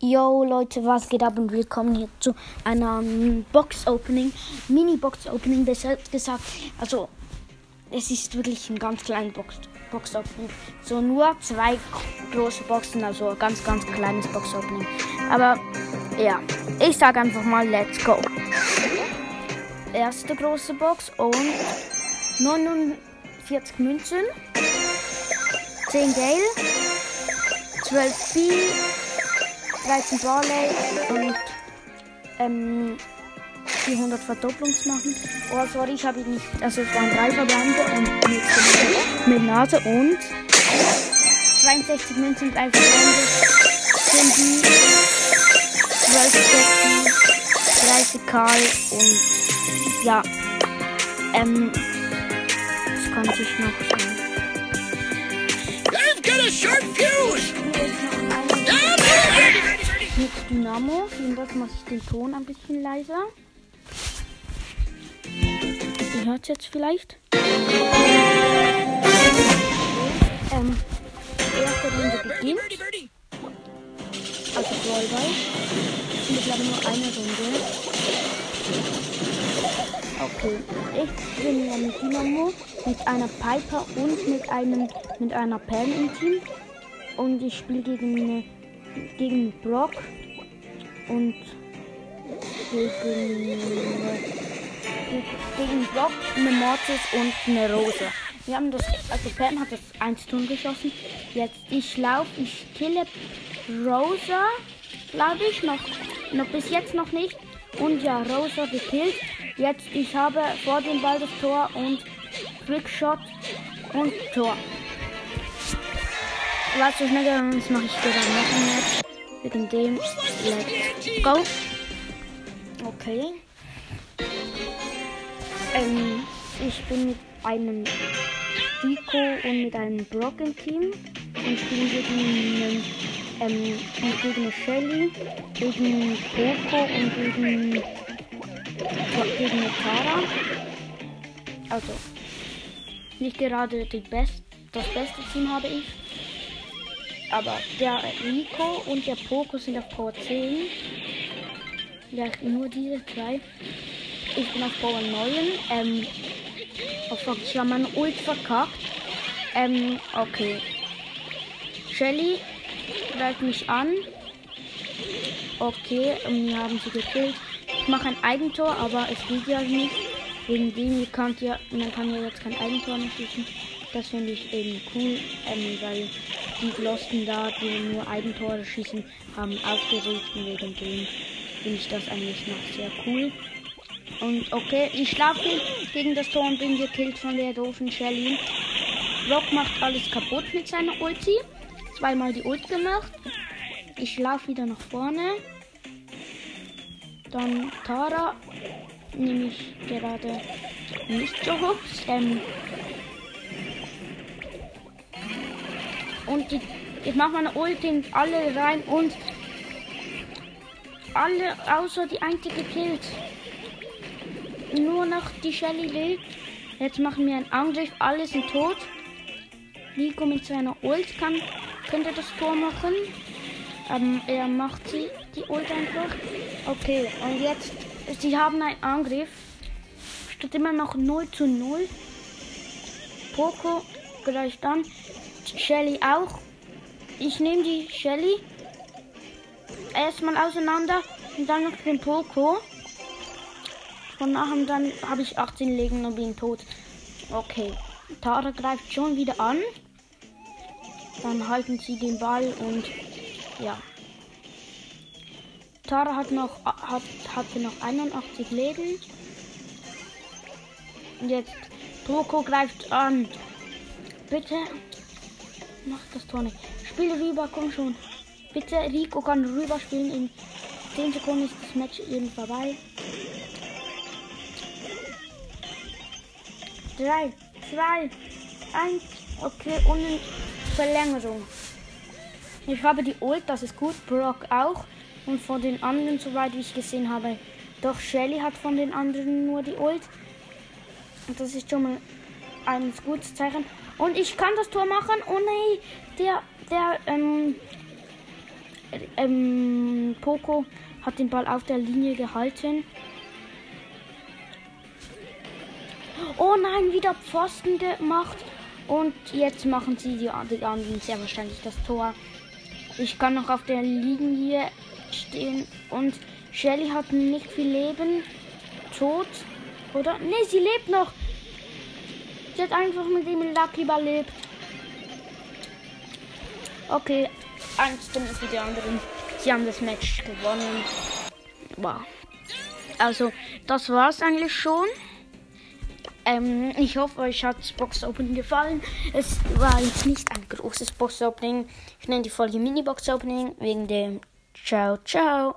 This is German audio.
Yo Leute, was geht ab und willkommen hier zu einer ähm, Box-Opening, Mini-Box-Opening besser gesagt. Also, es ist wirklich ein ganz kleines Box Box-Opening. So nur zwei große Boxen, also ganz, ganz kleines Box-Opening. Aber ja, ich sage einfach mal, let's go. Erste große Box und 49 Münzen, 10 Gale, 12 B, 13 Barley und ähm, 400 Verdopplungsmachen. Oh, sorry, ich habe ihn nicht. Also, es waren drei Verbände und mit, mit Nase und 62 Münzen, drei Verbände, 10 B, 12 Jackie, 30 Karl und ja, ähm, das kann ich noch. I've got a sharp fuse! Mit Dynamo. Jedenfalls mache ich den Ton ein bisschen leiser. Ihr hört es jetzt vielleicht. Ähm, die erste Runde beginnt. Also Ballball. Und ich glaube nur eine Runde. Okay, ich bin ja mit Dynamo, mit einer Piper und mit einem mit einer Pam im Team. Und ich spiele gegen eine gegen Brock und gegen, gegen Brock, eine Mortis und eine Rose. Wir haben das, also Pam hat das 1 Ton geschossen. Jetzt ich laufe, ich kille Rosa, glaube ich, noch, noch bis jetzt noch nicht. Und ja, Rosa gekillt. Jetzt ich habe vor dem Ball das Tor und Quickshot und Tor. Warte, so schnell, sonst mache ich dann noch ein. Wegen dem, let's go. Okay. Ähm, ich bin mit einem Rico und mit einem Brock im Team und spielen gegen ähm, gegen eine Shelly, gegen Coco und gegen, gegen eine Tara. Also, nicht gerade die best, das beste Team habe ich. Aber der Rico und der Poco sind auf Power 10. Ja, nur diese zwei. Ich bin auf Power 9. Ähm, oh fuck, ich habe meine Ult verkackt. Ähm, okay. Shelly greift mich an. Okay, wir haben sie gekillt. Ich mache ein Eigentor, aber es geht ja nicht. Wegen dem, könnt ja, man kann ja jetzt kein Eigentor mehr schießen. Das finde ich eben cool, ähm, weil die Glosten da, die nur Eigentore schießen, haben aufgeregt und wegen dem finde ich das eigentlich noch sehr cool. Und okay, ich schlafe gegen das Tor und bin gekillt von der doofen Shelly. Rock macht alles kaputt mit seiner Ulti. Zweimal die Ult gemacht. Ich schlafe wieder nach vorne. Dann Tara nehme ich gerade nicht so hoch. Ähm, Und die, ich mache meine Ulti in alle rein und alle außer die einzige killt. Nur noch die Shelly lebt. Jetzt machen wir einen Angriff, alle sind tot. Rico mit seiner Ult kann, könnte das Tor machen. Ähm, er macht sie, die Ult einfach. Okay, und jetzt, sie haben einen Angriff. Steht immer noch 0 zu 0. Poco gleich dann. Shelly auch. Ich nehme die Shelly erstmal auseinander und dann noch den Poco. Von nachher dann habe ich 18 Legen und bin tot. Okay. Tara greift schon wieder an. Dann halten sie den Ball und ja. Tara hat noch hat, hatte noch 81 Leben. Und jetzt Poco greift an. Bitte Mach das Tor nicht. Spiele rüber, komm schon. Bitte, Rico kann rüber spielen. In 10 Sekunden ist das Match eben vorbei. 3, 2, 1. Okay, und Verlängerung. Ich habe die Ult, das ist gut. Brock auch. Und von den anderen, soweit ich gesehen habe, doch Shelly hat von den anderen nur die Ult. Und das ist schon mal ein gutes Zeichen. Und ich kann das Tor machen. Oh nee, der, der, ähm, ähm, Poco hat den Ball auf der Linie gehalten. Oh nein, wieder Pfosten gemacht. Und jetzt machen sie die, die anderen sehr wahrscheinlich das Tor. Ich kann noch auf der Linie stehen und Shelly hat nicht viel Leben. Tot. Oder? Ne, sie lebt noch. Hat einfach mit dem Lucky überlebt. Okay, eins ist für die anderen. Sie haben das Match gewonnen. Wow. Also, das war's eigentlich schon. Ähm, ich hoffe, euch hat das Box Opening gefallen. Es war jetzt nicht ein großes Box Opening. Ich nenne die Folge Mini Box Opening wegen dem Ciao, ciao.